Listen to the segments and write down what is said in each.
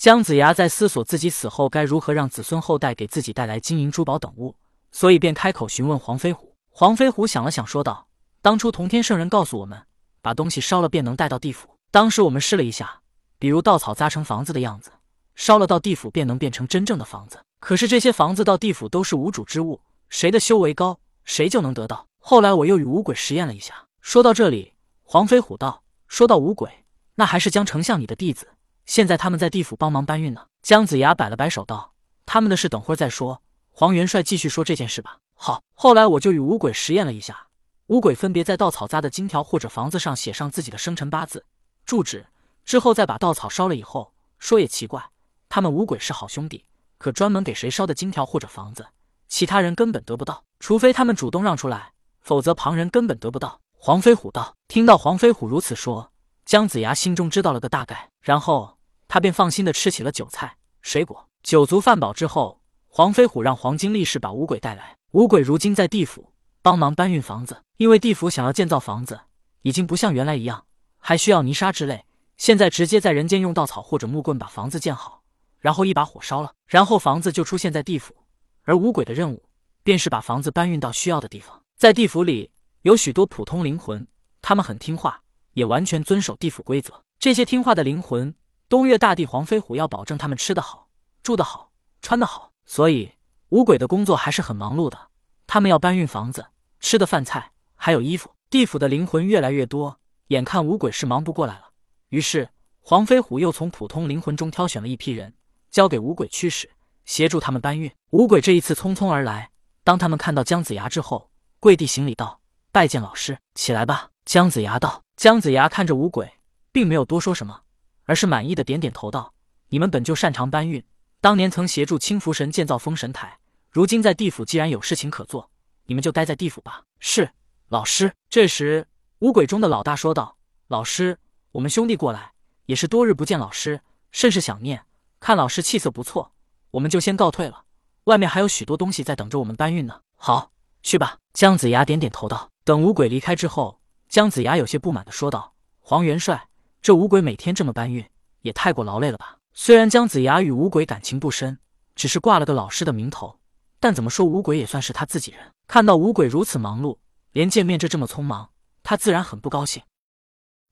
姜子牙在思索自己死后该如何让子孙后代给自己带来金银珠宝等物，所以便开口询问黄飞虎。黄飞虎想了想，说道：“当初同天圣人告诉我们，把东西烧了便能带到地府。当时我们试了一下，比如稻草扎成房子的样子，烧了到地府便能变成真正的房子。可是这些房子到地府都是无主之物，谁的修为高，谁就能得到。后来我又与五鬼实验了一下。”说到这里，黄飞虎道：“说到五鬼，那还是江丞相你的弟子。”现在他们在地府帮忙搬运呢。姜子牙摆了摆手道：“他们的事等会儿再说。黄元帅继续说这件事吧。”好。后来我就与五鬼实验了一下，五鬼分别在稻草扎的金条或者房子上写上自己的生辰八字、住址，之后再把稻草烧了以后。说也奇怪，他们五鬼是好兄弟，可专门给谁烧的金条或者房子，其他人根本得不到，除非他们主动让出来，否则旁人根本得不到。黄飞虎道：“听到黄飞虎如此说，姜子牙心中知道了个大概，然后。”他便放心的吃起了酒菜、水果。酒足饭饱之后，黄飞虎让黄金力士把五鬼带来。五鬼如今在地府帮忙搬运房子，因为地府想要建造房子，已经不像原来一样还需要泥沙之类，现在直接在人间用稻草或者木棍把房子建好，然后一把火烧了，然后房子就出现在地府。而五鬼的任务便是把房子搬运到需要的地方。在地府里有许多普通灵魂，他们很听话，也完全遵守地府规则。这些听话的灵魂。东岳大帝黄飞虎要保证他们吃得好、住得好、穿得好，所以五鬼的工作还是很忙碌的。他们要搬运房子、吃的饭菜，还有衣服。地府的灵魂越来越多，眼看五鬼是忙不过来了，于是黄飞虎又从普通灵魂中挑选了一批人，交给五鬼驱使，协助他们搬运。五鬼这一次匆匆而来，当他们看到姜子牙之后，跪地行礼道：“拜见老师，起来吧。”姜子牙道：“姜子牙看着五鬼，并没有多说什么。”而是满意的点点头道：“你们本就擅长搬运，当年曾协助青福神建造封神台，如今在地府既然有事情可做，你们就待在地府吧。”是老师。这时，五鬼中的老大说道：“老师，我们兄弟过来，也是多日不见老师，甚是想念。看老师气色不错，我们就先告退了。外面还有许多东西在等着我们搬运呢。”好，去吧。姜子牙点点头道。等五鬼离开之后，姜子牙有些不满的说道：“黄元帅。”这五鬼每天这么搬运，也太过劳累了吧？虽然姜子牙与五鬼感情不深，只是挂了个老师的名头，但怎么说五鬼也算是他自己人。看到五鬼如此忙碌，连见面这这么匆忙，他自然很不高兴。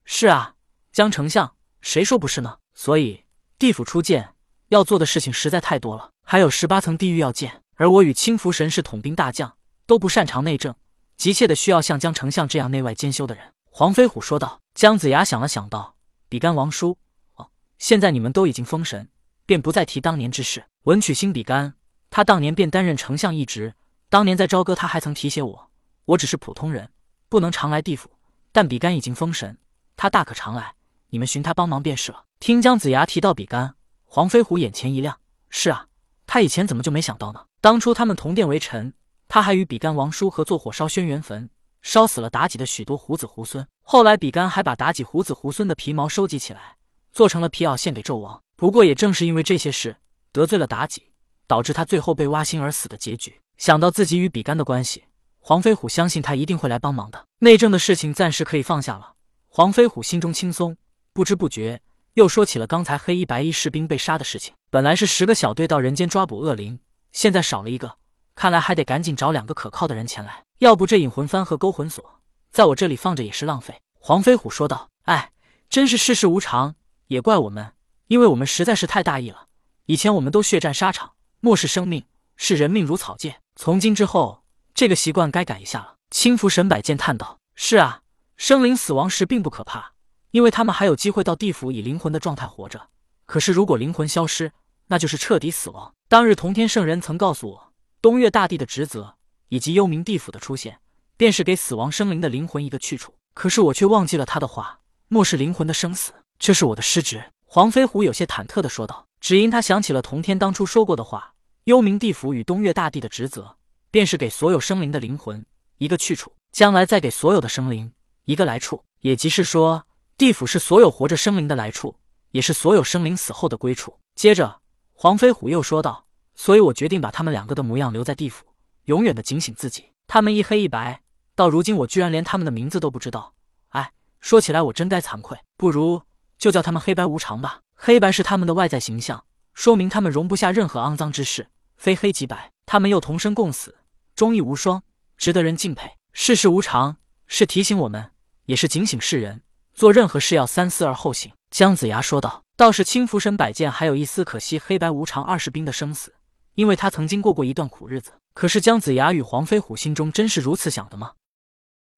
是啊，姜丞相，谁说不是呢？所以地府初建要做的事情实在太多了，还有十八层地狱要建，而我与青福神是统兵大将，都不擅长内政，急切的需要像姜丞相这样内外兼修的人。黄飞虎说道。姜子牙想了想，道。比干王叔，哦，现在你们都已经封神，便不再提当年之事。文曲星比干，他当年便担任丞相一职。当年在朝歌，他还曾提携我。我只是普通人，不能常来地府。但比干已经封神，他大可常来。你们寻他帮忙便是了。听姜子牙提到比干，黄飞虎眼前一亮。是啊，他以前怎么就没想到呢？当初他们同殿为臣，他还与比干王叔合作火烧轩辕坟。烧死了妲己的许多胡子猢狲，后来比干还把妲己胡子猢狲的皮毛收集起来，做成了皮袄献给纣王。不过也正是因为这些事得罪了妲己，导致他最后被挖心而死的结局。想到自己与比干的关系，黄飞虎相信他一定会来帮忙的。内政的事情暂时可以放下了，黄飞虎心中轻松，不知不觉又说起了刚才黑衣白衣士兵被杀的事情。本来是十个小队到人间抓捕恶灵，现在少了一个。看来还得赶紧找两个可靠的人前来，要不这引魂幡和勾魂锁在我这里放着也是浪费。”黄飞虎说道。“哎，真是世事无常，也怪我们，因为我们实在是太大意了。以前我们都血战沙场，漠视生命，视人命如草芥。从今之后，这个习惯该改一下了。”青福神摆剑叹道：“是啊，生灵死亡时并不可怕，因为他们还有机会到地府以灵魂的状态活着。可是如果灵魂消失，那就是彻底死亡。当日同天圣人曾告诉我。”东岳大帝的职责以及幽冥地府的出现，便是给死亡生灵的灵魂一个去处。可是我却忘记了他的话，漠视灵魂的生死，这是我的失职。黄飞虎有些忐忑的说道。只因他想起了同天当初说过的话：幽冥地府与东岳大帝的职责，便是给所有生灵的灵魂一个去处，将来再给所有的生灵一个来处。也即是说，地府是所有活着生灵的来处，也是所有生灵死后的归处。接着，黄飞虎又说道。所以我决定把他们两个的模样留在地府，永远的警醒自己。他们一黑一白，到如今我居然连他们的名字都不知道。哎，说起来我真该惭愧，不如就叫他们黑白无常吧。黑白是他们的外在形象，说明他们容不下任何肮脏之事，非黑即白。他们又同生共死，忠义无双，值得人敬佩。世事无常，是提醒我们，也是警醒世人，做任何事要三思而后行。姜子牙说道：“倒是青福神摆件还有一丝可惜，黑白无常二士兵的生死，因为他曾经过过一段苦日子。可是姜子牙与黄飞虎心中真是如此想的吗？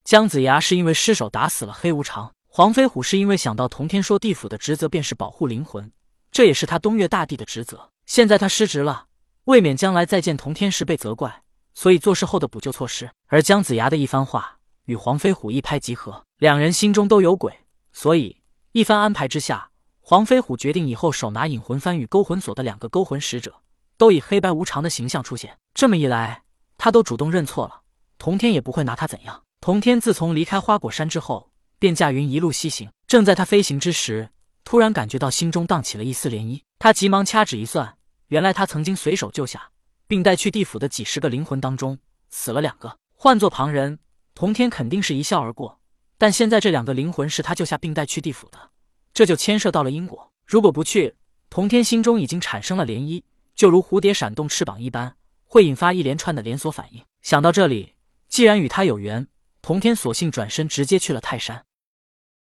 姜子牙是因为失手打死了黑无常，黄飞虎是因为想到同天说地府的职责便是保护灵魂，这也是他东岳大帝的职责。现在他失职了，未免将来再见同天时被责怪，所以做事后的补救措施。而姜子牙的一番话与黄飞虎一拍即合，两人心中都有鬼，所以。”一番安排之下，黄飞虎决定以后手拿引魂幡与勾魂锁的两个勾魂使者，都以黑白无常的形象出现。这么一来，他都主动认错了，童天也不会拿他怎样。童天自从离开花果山之后，便驾云一路西行。正在他飞行之时，突然感觉到心中荡起了一丝涟漪。他急忙掐指一算，原来他曾经随手救下并带去地府的几十个灵魂当中，死了两个。换做旁人，童天肯定是一笑而过。但现在这两个灵魂是他救下并带去地府的，这就牵涉到了因果。如果不去，童天心中已经产生了涟漪，就如蝴蝶闪动翅膀一般，会引发一连串的连锁反应。想到这里，既然与他有缘，童天索性转身直接去了泰山。